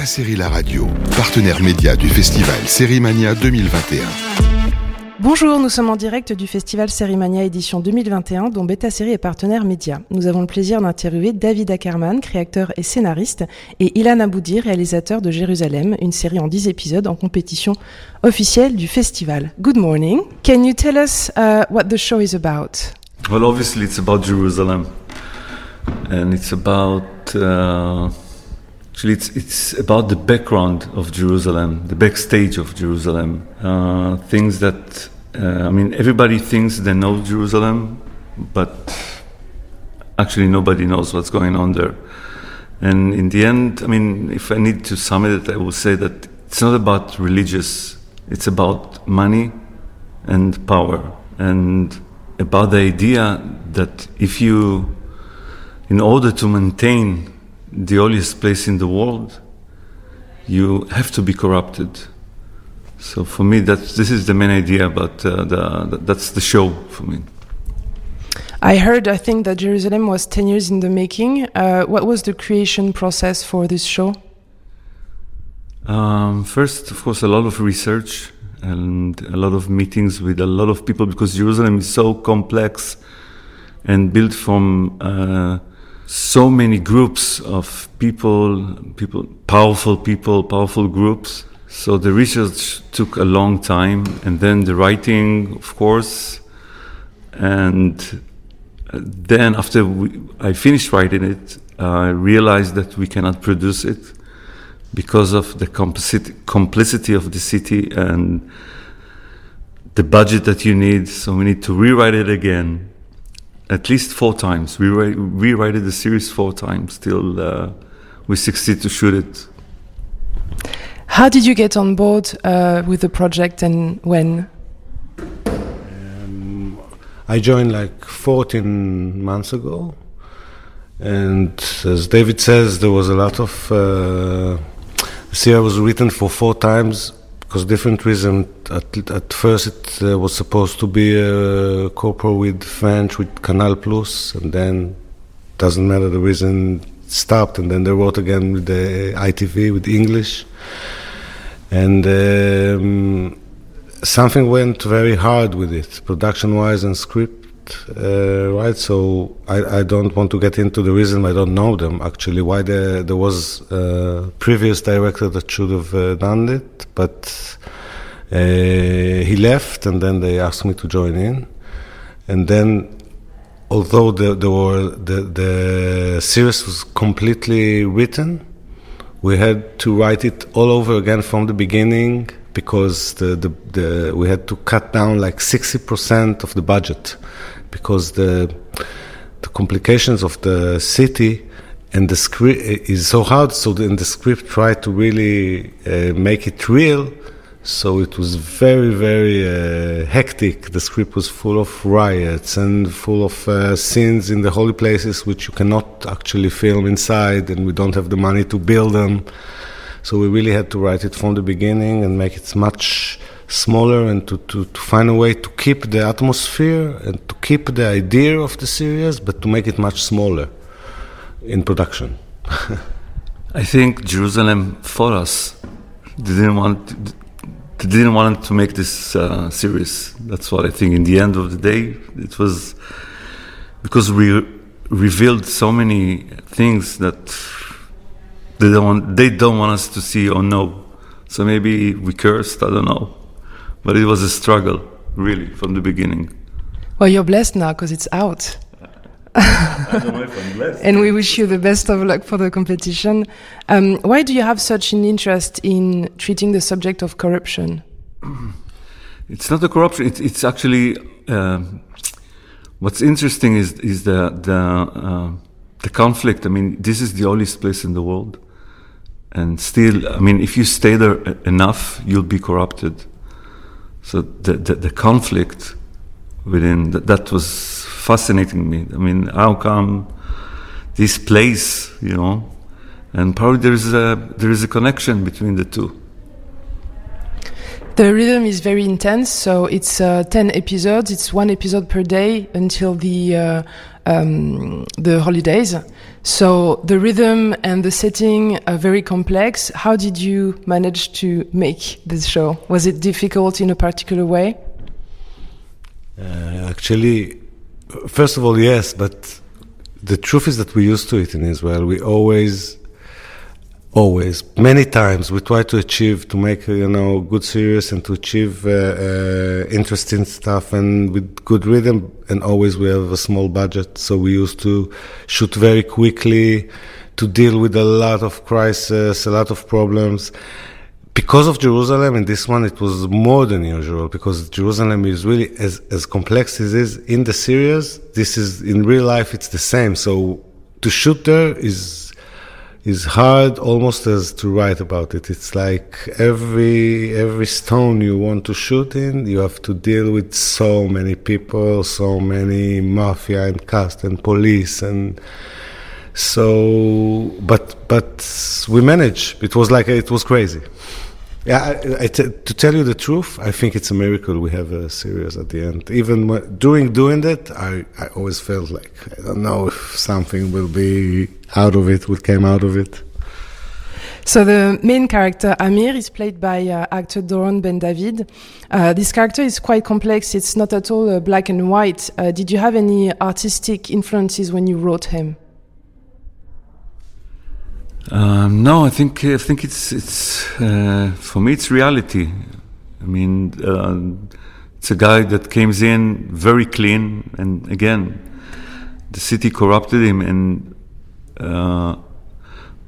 Beta Série La Radio, partenaire média du festival Sérimania 2021. Bonjour, nous sommes en direct du festival Sérimania édition 2021 dont Beta Série est partenaire média. Nous avons le plaisir d'interviewer David Ackerman, créateur et scénariste, et Ilan Aboudi, réalisateur de Jérusalem, une série en 10 épisodes en compétition officielle du festival. Good morning. Can you tell us uh, what the show is about? Well, obviously, it's about Jerusalem, and it's about uh, actually it's it's about the background of Jerusalem, the backstage of Jerusalem, uh, things that uh, I mean, everybody thinks they know Jerusalem, but actually nobody knows what's going on there. And in the end, I mean, if I need to sum it, I will say that it's not about religious; it's about money and power and about the idea that if you, in order to maintain the holiest place in the world, you have to be corrupted. So for me, that's, this is the main idea, but uh, the, that's the show for me. I heard, I think that Jerusalem was 10 years in the making. Uh, what was the creation process for this show? Um, first, of course, a lot of research and a lot of meetings with a lot of people because Jerusalem is so complex and built from uh, so many groups of people, people, powerful people, powerful groups. So the research took a long time, and then the writing, of course, and uh, then after we, I finished writing it, I realized that we cannot produce it because of the complicity of the city and the budget that you need. So we need to rewrite it again, at least four times. We re- rewrite the series four times till uh, we succeed to shoot it. How did you get on board uh, with the project and when? Um, I joined like 14 months ago. And as David says, there was a lot of uh, Sierra was written for four times because different reason. At, at first, it uh, was supposed to be a co-pro with French with Canal Plus, and then doesn't matter the reason stopped, and then they wrote again with the ITV with English, and um, something went very hard with it, production-wise and script uh, right? So I, I, don't want to get into the reason I don't know them actually. Why there there was a previous director that should have uh, done it, but uh, he left, and then they asked me to join in, and then. Although the, the, the, the series was completely written, we had to write it all over again from the beginning because the, the, the, we had to cut down like 60% of the budget because the the complications of the city and the script is so hard. So in the script, try to really uh, make it real. So it was very, very uh, hectic. The script was full of riots and full of uh, scenes in the holy places which you cannot actually film inside, and we don't have the money to build them. So we really had to write it from the beginning and make it much smaller and to, to, to find a way to keep the atmosphere and to keep the idea of the series, but to make it much smaller in production. I think Jerusalem for us didn't want they didn't want to make this uh, series. That's what I think. In the end of the day, it was because we revealed so many things that they don't want, they don't want us to see or know. So maybe we cursed. I don't know but it was a struggle, really, from the beginning. Well, you're blessed now because it's out. and we wish you the best of luck for the competition. Um, why do you have such an interest in treating the subject of corruption? It's not a corruption. It's, it's actually uh, what's interesting is is the the uh, the conflict. I mean, this is the oldest place in the world, and still, I mean, if you stay there enough, you'll be corrupted. So the, the, the conflict within that, that was fascinating me. I mean, how come this place, you know, and probably there is a there is a connection between the two. The rhythm is very intense, so it's uh, ten episodes. It's one episode per day until the uh, um, the holidays. So the rhythm and the setting are very complex. How did you manage to make this show? Was it difficult in a particular way? Uh, actually, first of all, yes, but the truth is that we're used to it in Israel. We always always. Many times we try to achieve to make you know good series and to achieve uh, uh, interesting stuff and with good rhythm and always we have a small budget. So we used to shoot very quickly to deal with a lot of crisis a lot of problems. Because of Jerusalem in this one it was more than usual because Jerusalem is really as as complex as it is in the series. This is in real life it's the same. So to shoot there is is hard almost as to write about it. It's like every every stone you want to shoot in, you have to deal with so many people, so many mafia and cast and police and so. But but we managed. It was like it was crazy. Yeah, I, I t- to tell you the truth, I think it's a miracle we have a series at the end. Even when, during doing that, I, I always felt like I don't know if something will be out of it, what came out of it. So the main character Amir is played by uh, actor Doron Ben David. Uh, this character is quite complex. It's not at all uh, black and white. Uh, did you have any artistic influences when you wrote him? Um, no, I think I think it's it's uh, for me it's reality. I mean, uh, it's a guy that came in very clean, and again, the city corrupted him, and uh,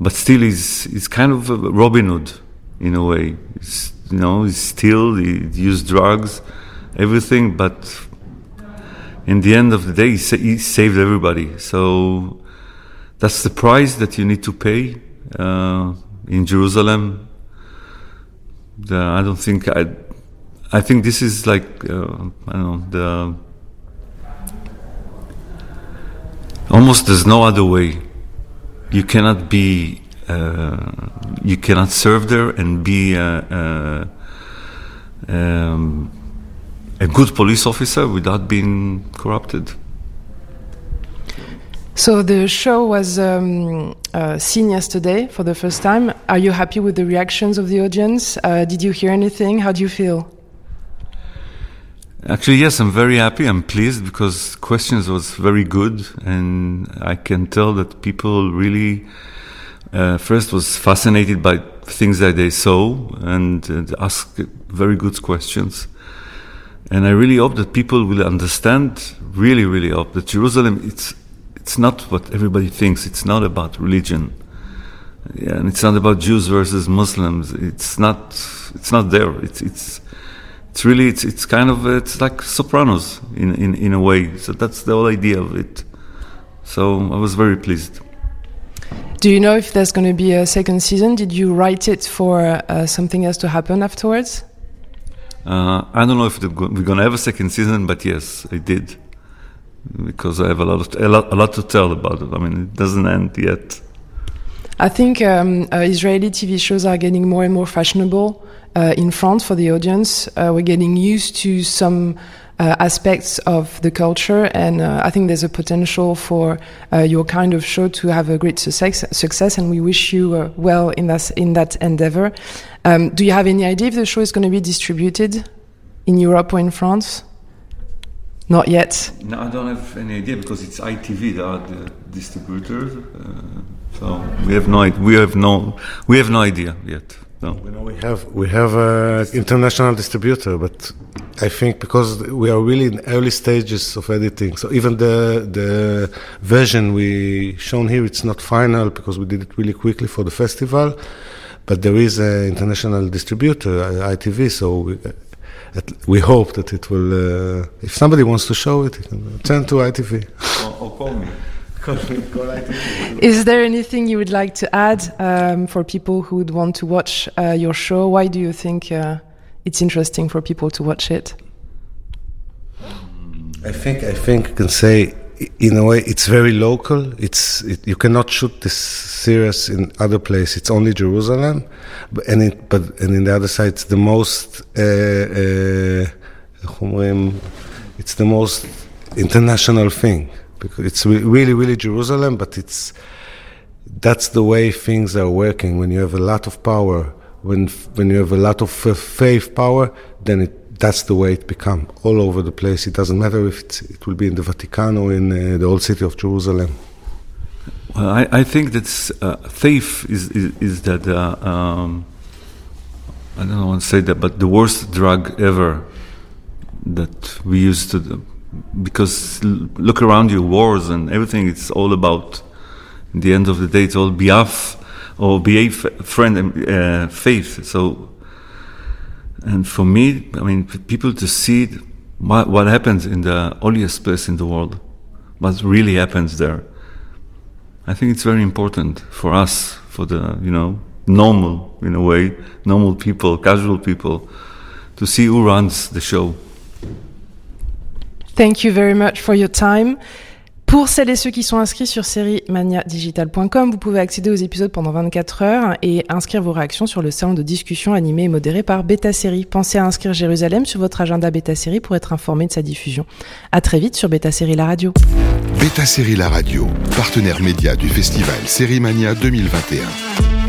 but still he's he's kind of a Robin Hood in a way. He's, you know, he's still he used drugs, everything, but in the end of the day, he, sa- he saved everybody. So that's the price that you need to pay uh, in Jerusalem. The, I don't think I. I think this is like uh, I don't know the. Almost there's no other way. You cannot be. Uh, you cannot serve there and be uh, uh, um, a good police officer without being corrupted. So the show was um, uh, seen yesterday for the first time. Are you happy with the reactions of the audience? Uh, did you hear anything? How do you feel? Actually, yes, I'm very happy. I'm pleased because questions was very good, and I can tell that people really uh, first was fascinated by things that they saw and uh, asked very good questions. And I really hope that people will understand. Really, really hope that Jerusalem it's it's not what everybody thinks. It's not about religion, yeah, and it's not about Jews versus Muslims. It's not. It's not there. It's it's it's really it's it's kind of it's like Sopranos in in in a way. So that's the whole idea of it. So I was very pleased. Do you know if there's going to be a second season? Did you write it for uh, something else to happen afterwards? Uh, I don't know if we're going to have a second season, but yes, I did because I have a lot of a lot, a lot to tell about it. I mean, it doesn't end yet. I think um, uh, Israeli TV shows are getting more and more fashionable uh, in France for the audience. Uh, we're getting used to some uh, aspects of the culture, and uh, I think there's a potential for uh, your kind of show to have a great success. Success, and we wish you well in that in that endeavor. Um, do you have any idea if the show is going to be distributed in Europe or in France? Not yet. No, I don't have any idea because it's ITV, they are the distributors. Uh, so we have no, we have no, we have no idea yet. No. You know, we have we have an international distributor, but I think because we are really in early stages of editing, so even the the version we shown here, it's not final because we did it really quickly for the festival. But there is an international distributor, ITV, so we, we hope that it will. Uh, if somebody wants to show it, turn to ITV. Or, or call me. Is there anything you would like to add um, for people who would want to watch uh, your show? Why do you think uh, it's interesting for people to watch it? I think I think I can say in a way it's very local. It's it, you cannot shoot this series in other place It's only Jerusalem, but and it, but and in the other side it's the most. Uh, uh, it's the most international thing because it's really, really Jerusalem, but it's that's the way things are working. When you have a lot of power, when when you have a lot of faith power, then it, that's the way it become all over the place. It doesn't matter if it will be in the Vatican or in uh, the old city of Jerusalem. Well, I, I think that uh, faith is, is, is that uh, um, I don't want to say that, but the worst drug ever that we used to because look around you, wars and everything. It's all about. In the end of the day, it's all biaf or behave friend and uh, faith. So, and for me, I mean, people to see what, what happens in the holiest place in the world, what really happens there. I think it's very important for us, for the you know normal in a way, normal people, casual people, to see who runs the show. Thank you very much for your time. Pour celles et ceux qui sont inscrits sur seriemaniadigital.com, vous pouvez accéder aux épisodes pendant 24 heures et inscrire vos réactions sur le salon de discussion animé et modéré par Beta Série. Pensez à inscrire Jérusalem sur votre agenda Beta Série pour être informé de sa diffusion. À très vite sur Beta Série La Radio. Beta Série La Radio, partenaire média du festival Série Mania 2021.